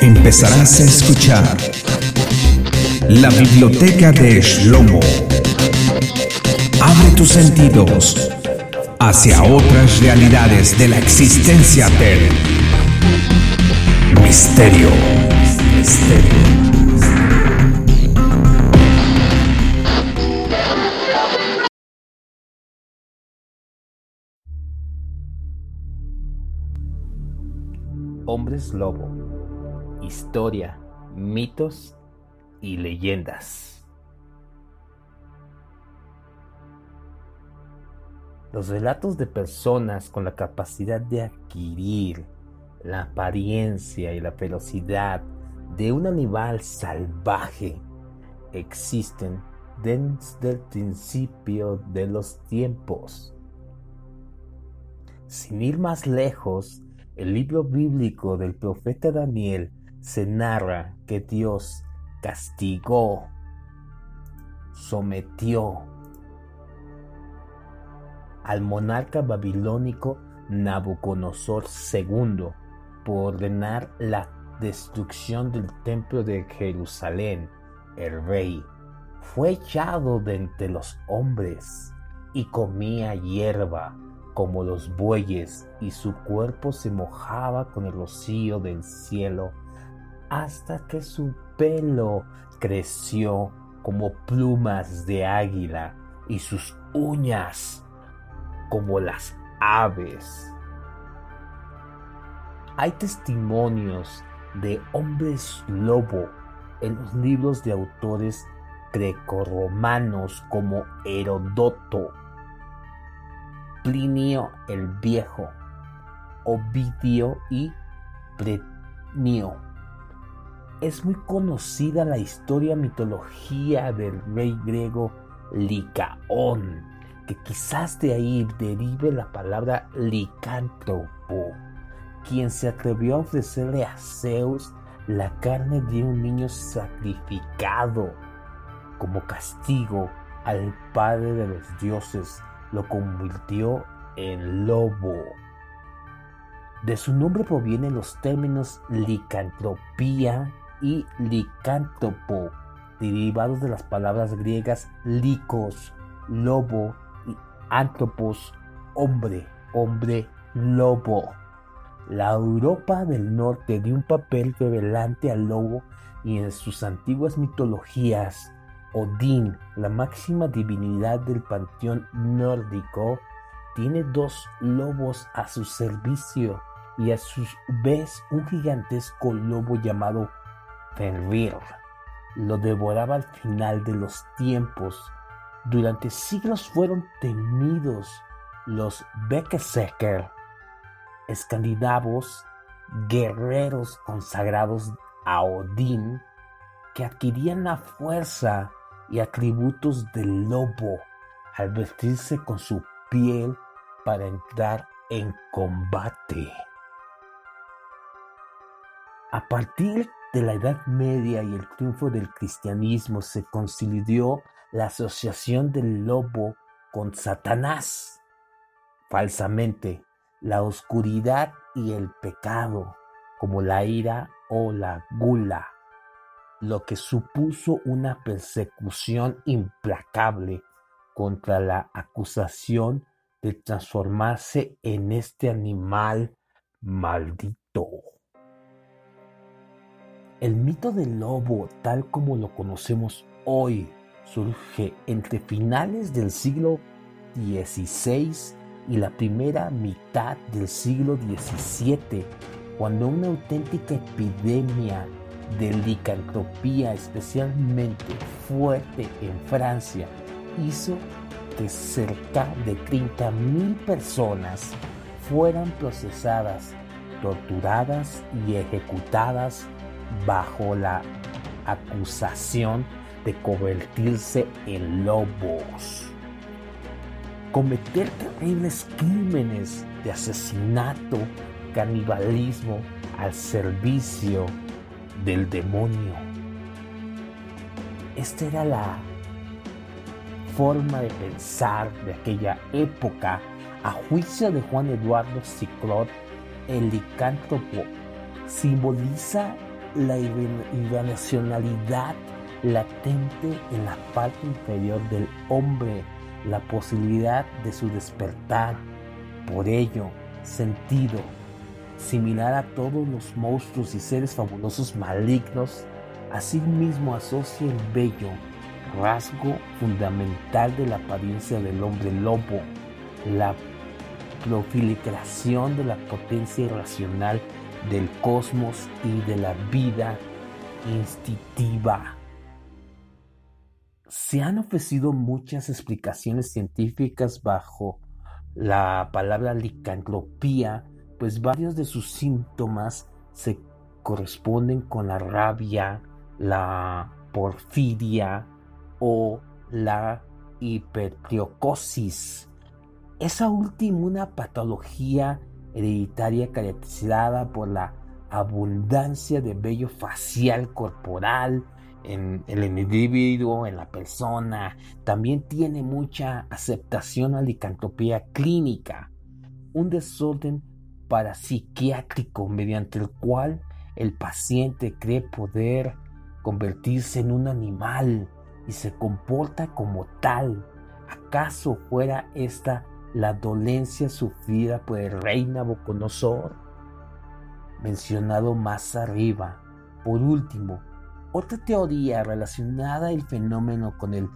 Empezarás a escuchar la biblioteca de Shlomo. Abre tus sentidos hacia otras realidades de la existencia del misterio. Lobo. Historia, mitos y leyendas. Los relatos de personas con la capacidad de adquirir la apariencia y la velocidad de un animal salvaje existen desde el principio de los tiempos. Sin ir más lejos, el libro bíblico del profeta Daniel se narra que Dios castigó, sometió al monarca babilónico Nabucodonosor II por ordenar la destrucción del templo de Jerusalén. El rey fue echado de entre los hombres y comía hierba como los bueyes y su cuerpo se mojaba con el rocío del cielo hasta que su pelo creció como plumas de águila y sus uñas como las aves. Hay testimonios de hombres lobo en los libros de autores grecorromanos como Herodoto, Plinio el Viejo, Ovidio y Prenio. Es muy conocida la historia mitología del rey griego Licaón, que quizás de ahí derive la palabra licántropo, quien se atrevió a ofrecerle a Zeus la carne de un niño sacrificado como castigo al padre de los dioses, lo convirtió en lobo. De su nombre provienen los términos licantropía y licántropo, derivados de las palabras griegas licos, lobo, y antropos, hombre, hombre, lobo. La Europa del Norte dio un papel revelante al lobo y en sus antiguas mitologías, Odín, la máxima divinidad del panteón nórdico, tiene dos lobos a su servicio y a su vez un gigantesco lobo llamado Fenrir. Lo devoraba al final de los tiempos. Durante siglos fueron temidos los Berserker escandinavos, guerreros consagrados a Odín, que adquirían la fuerza y atributos del lobo al vestirse con su piel para entrar en combate. A partir de la Edad Media y el triunfo del cristianismo se consolidó la asociación del lobo con Satanás. Falsamente, la oscuridad y el pecado, como la ira o la gula, lo que supuso una persecución implacable contra la acusación de transformarse en este animal maldito. El mito del lobo, tal como lo conocemos hoy, surge entre finales del siglo XVI y la primera mitad del siglo XVII, cuando una auténtica epidemia de licantropía especialmente fuerte en Francia hizo que cerca de 30.000 personas fueran procesadas, torturadas y ejecutadas bajo la acusación de convertirse en lobos. Cometer terribles crímenes de asesinato, canibalismo al servicio del demonio. Esta era la forma de pensar de aquella época A juicio de Juan Eduardo Ciclot, el licántropo simboliza la irracionalidad latente en la parte inferior del hombre, la posibilidad de su despertar. Por ello, sentido, similar a todos los monstruos y seres fabulosos malignos, asimismo asocia el bello rasgo fundamental de la apariencia del hombre lobo, la proliferación de la potencia irracional del cosmos y de la vida instintiva. Se han ofrecido muchas explicaciones científicas bajo la palabra licantropía, pues varios de sus síntomas se corresponden con la rabia, la porfiria o la hipertriocosis. Esa última una patología hereditaria caracterizada por la abundancia de vello facial corporal en el individuo, en la persona. También tiene mucha aceptación a licantropía clínica, un desorden parapsiquiátrico mediante el cual el paciente cree poder convertirse en un animal y se comporta como tal. ¿Acaso fuera esta la dolencia sufrida por el rey Nabucodonosor, mencionado más arriba. Por último, otra teoría relacionada al fenómeno con el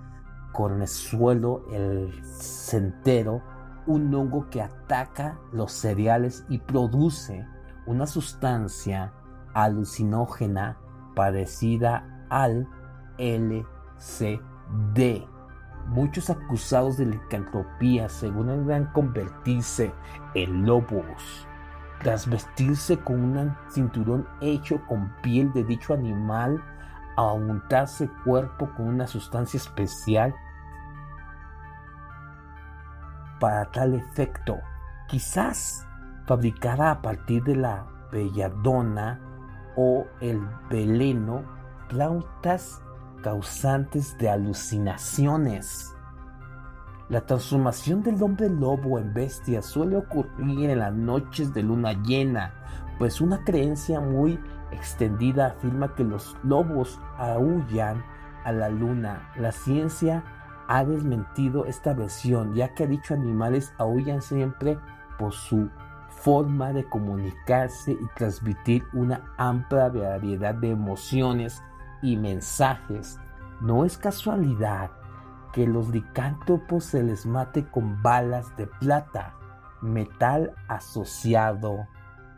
cornezuelo, el centero, un hongo que ataca los cereales y produce una sustancia alucinógena parecida al LCD. Muchos acusados de licantropía según deberán convertirse en lobos, tras vestirse con un cinturón hecho con piel de dicho animal, a untarse cuerpo con una sustancia especial para tal efecto, quizás fabricada a partir de la belladona o el veleno, plantas causantes de alucinaciones. La transformación del hombre lobo en bestia suele ocurrir en las noches de luna llena, pues una creencia muy extendida afirma que los lobos aullan a la luna. La ciencia ha desmentido esta versión, ya que dichos animales aullan siempre por su forma de comunicarse y transmitir una amplia variedad de emociones y mensajes. No es casualidad que los licántropos se les mate con balas de plata, metal asociado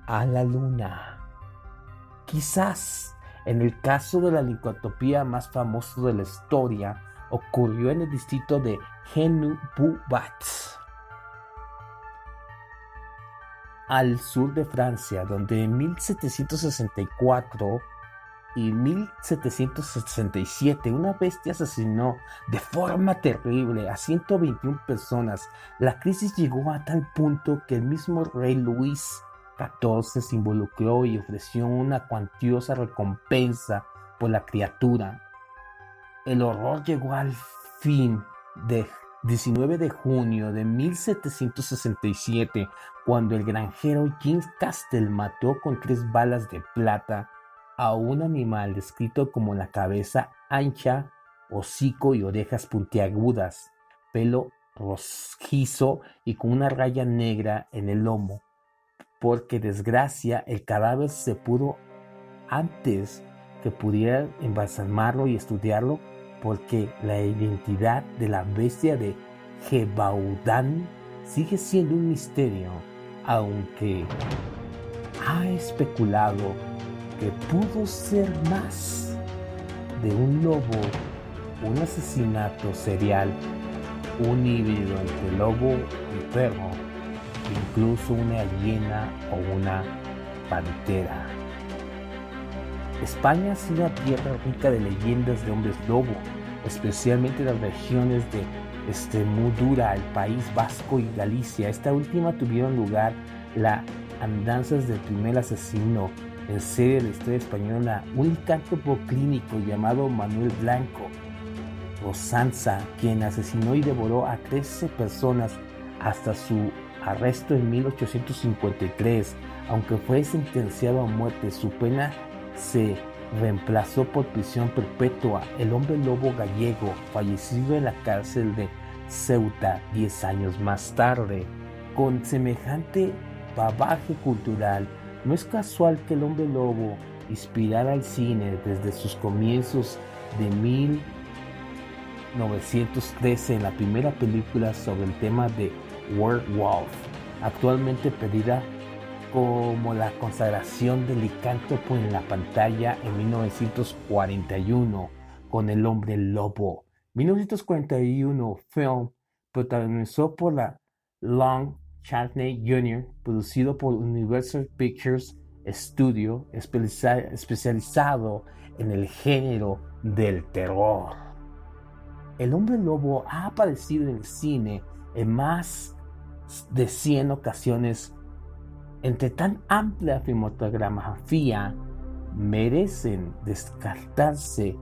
a la luna. Quizás en el caso de la licantropía más famoso de la historia ocurrió en el distrito de Genububat, al sur de Francia, donde en 1764 y 1767 una bestia asesinó de forma terrible a 121 personas. La crisis llegó a tal punto que el mismo rey Luis XIV se involucró y ofreció una cuantiosa recompensa por la criatura. El horror llegó al fin de 19 de junio de 1767, cuando el granjero James Castle mató con tres balas de plata a un animal descrito como la cabeza ancha, hocico y orejas puntiagudas, pelo rojizo y con una raya negra en el lomo. Porque desgracia el cadáver se pudo antes que pudiera embalsamarlo y estudiarlo, porque la identidad de la bestia de Jebaudán sigue siendo un misterio, aunque ha especulado que pudo ser más de un lobo, un asesinato serial, un híbrido entre lobo y perro, incluso una hiena o una pantera. España ha sido una tierra rica de leyendas de hombres lobo, especialmente en las regiones de Extremudura, el País Vasco y Galicia. Esta última tuvieron lugar las andanzas del primer asesino en serie de la historia española, un licántropo clínico llamado Manuel Blanco Rosanza, quien asesinó y devoró a 13 personas hasta su arresto en 1853. Aunque fue sentenciado a muerte, su pena se reemplazó por prisión perpetua. El hombre lobo gallego, fallecido en la cárcel de Ceuta 10 años más tarde. Con semejante babaje cultural, no es casual que el hombre lobo inspirara al cine desde sus comienzos de 1913 en la primera película sobre el tema de Werewolf, actualmente pedida como la consagración del licántropo en la pantalla en 1941 con El hombre lobo. 1941 film protagonizó por la Long Chantney Jr., producido por Universal Pictures Studio, especializado en el género del terror. El hombre lobo ha aparecido en el cine en más de 100 ocasiones. Entre tan amplia filmografía, merecen descartarse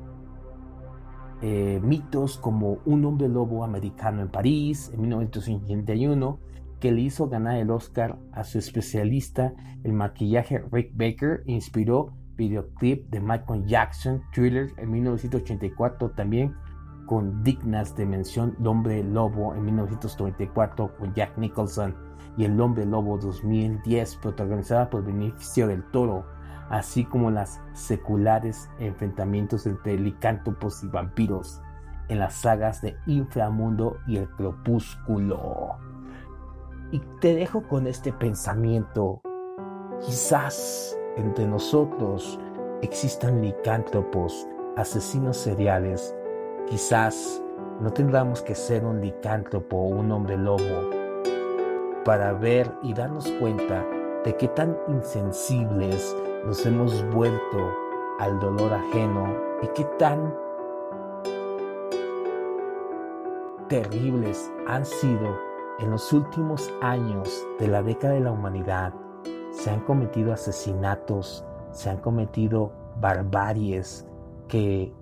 eh, mitos como un hombre lobo americano en París en 1981 que le hizo ganar el Oscar a su especialista el maquillaje Rick Baker, inspiró videoclip de Michael Jackson, Thriller en 1984 también con dignas de mención El Hombre Lobo en 1994 con Jack Nicholson y El Hombre Lobo 2010 protagonizada por Beneficio del Toro, así como las seculares enfrentamientos entre licántropos y vampiros en las sagas de Inframundo y El Crepúsculo. Y te dejo con este pensamiento. Quizás entre nosotros existan licántropos, asesinos seriales. Quizás no tendremos que ser un licántropo o un hombre lobo para ver y darnos cuenta de qué tan insensibles nos hemos vuelto al dolor ajeno y qué tan terribles han sido en los últimos años de la década de la humanidad. Se han cometido asesinatos, se han cometido barbaries que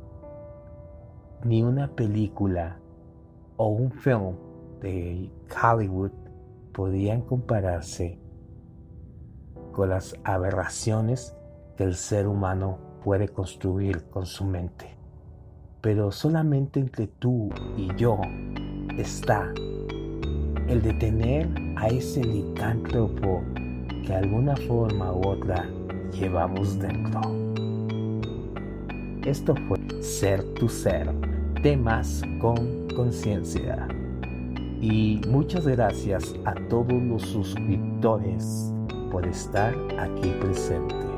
ni una película o un film de Hollywood podían compararse con las aberraciones que el ser humano puede construir con su mente. Pero solamente entre tú y yo está el detener a ese licántropo que de alguna forma u otra llevamos dentro. Esto fue Ser tu Ser, temas con conciencia. Y muchas gracias a todos los suscriptores por estar aquí presentes.